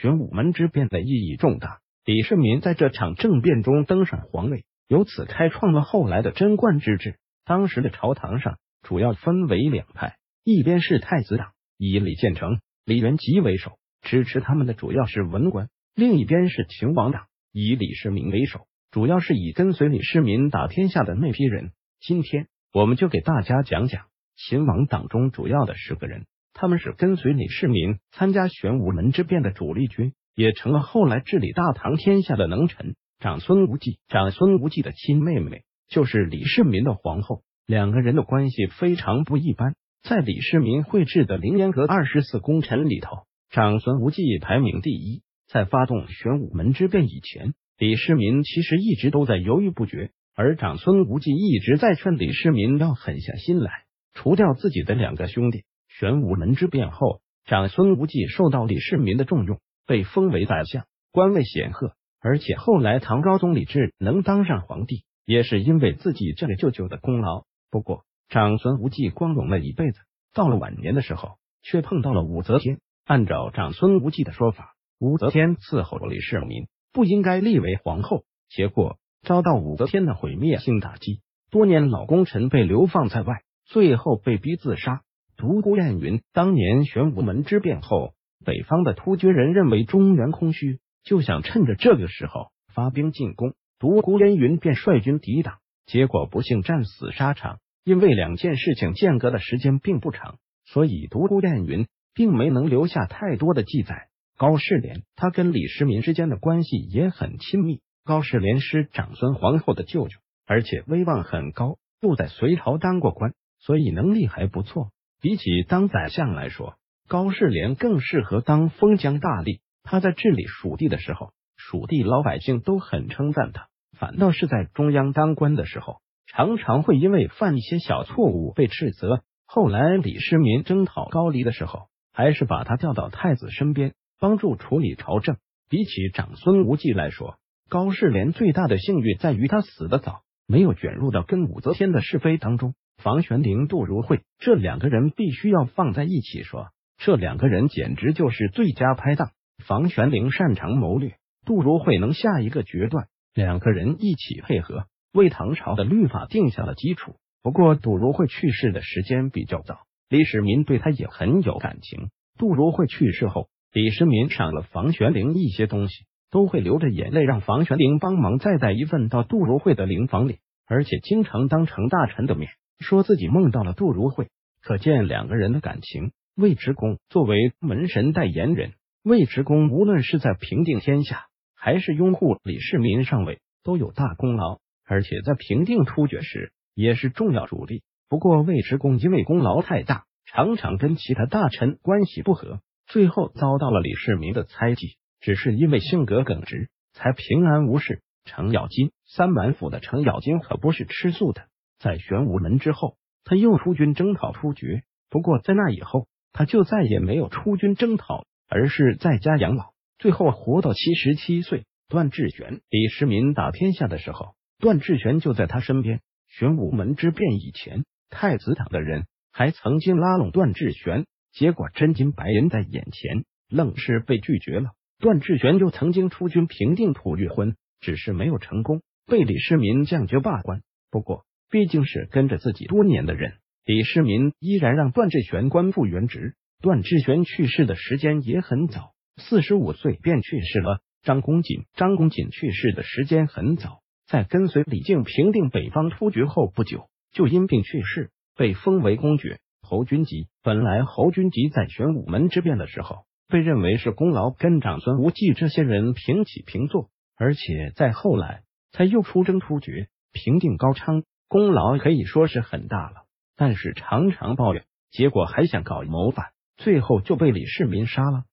玄武门之变的意义重大。李世民在这场政变中登上皇位，由此开创了后来的贞观之治。当时的朝堂上主要分为两派，一边是太子党，以李建成、李元吉为首，支持他们的主要是文官；另一边是秦王党，以李世民为首，主要是以跟随李世民打天下的那批人。今天我们就给大家讲讲秦王党中主要的十个人，他们是跟随李世民参加玄武门之变的主力军。也成了后来治理大唐天下的能臣。长孙无忌，长孙无忌的亲妹妹就是李世民的皇后，两个人的关系非常不一般。在李世民绘制的凌烟阁二十四功臣里头，长孙无忌排名第一。在发动玄武门之变以前，李世民其实一直都在犹豫不决，而长孙无忌一直在劝李世民要狠下心来，除掉自己的两个兄弟。玄武门之变后，长孙无忌受到李世民的重用。被封为宰相，官位显赫，而且后来唐高宗李治能当上皇帝，也是因为自己这个舅舅的功劳。不过，长孙无忌光荣了一辈子，到了晚年的时候，却碰到了武则天。按照长孙无忌的说法，武则天伺候李世民，不应该立为皇后，结果遭到武则天的毁灭性打击，多年老功臣被流放在外，最后被逼自杀。独孤雁云当年玄武门之变后。北方的突厥人认为中原空虚，就想趁着这个时候发兵进攻。独孤烟云便率军抵挡，结果不幸战死沙场。因为两件事情间隔的时间并不长，所以独孤雁云并没能留下太多的记载。高士廉他跟李世民之间的关系也很亲密。高士廉是长孙皇后的舅舅，而且威望很高，又在隋朝当过官，所以能力还不错。比起当宰相来说，高士廉更适合当封疆大吏。他在治理蜀地的时候，蜀地老百姓都很称赞他；反倒是在中央当官的时候，常常会因为犯一些小错误被斥责。后来李世民征讨高丽的时候，还是把他调到太子身边，帮助处理朝政。比起长孙无忌来说，高士廉最大的幸运在于他死的早，没有卷入到跟武则天的是非当中。房玄龄、杜如晦这两个人必须要放在一起说。这两个人简直就是最佳拍档。房玄龄擅长谋略，杜如晦能下一个决断，两个人一起配合，为唐朝的律法定下了基础。不过，杜如晦去世的时间比较早，李世民对他也很有感情。杜如晦去世后，李世民赏了房玄龄一些东西，都会流着眼泪让房玄龄帮忙再带一份到杜如晦的灵房里，而且经常当成大臣的面说自己梦到了杜如晦，可见两个人的感情。尉迟恭作为门神代言人，尉迟恭无论是在平定天下，还是拥护李世民上位，都有大功劳。而且在平定突厥时，也是重要主力。不过尉迟恭因为功劳太大，常常跟其他大臣关系不和，最后遭到了李世民的猜忌。只是因为性格耿直，才平安无事。程咬金，三板斧的程咬金可不是吃素的。在玄武门之后，他又出军征讨突厥。不过在那以后，他就再也没有出军征讨，而是在家养老，最后活到七十七岁。段志玄，李世民打天下的时候，段志玄就在他身边。玄武门之变以前，太子党的人还曾经拉拢段志玄，结果真金白银在眼前，愣是被拒绝了。段志玄就曾经出军平定吐谷浑，只是没有成功，被李世民降爵罢官。不过，毕竟是跟着自己多年的人。李世民依然让段志玄官复原职。段志玄去世的时间也很早，四十五岁便去世了。张公瑾，张公瑾去世的时间很早，在跟随李靖平定北方突厥后不久，就因病去世，被封为公爵。侯君集，本来侯君集在玄武门之变的时候，被认为是功劳跟长孙无忌这些人平起平坐，而且在后来才又出征突厥，平定高昌，功劳可以说是很大了。但是常常抱怨，结果还想搞谋反，最后就被李世民杀了。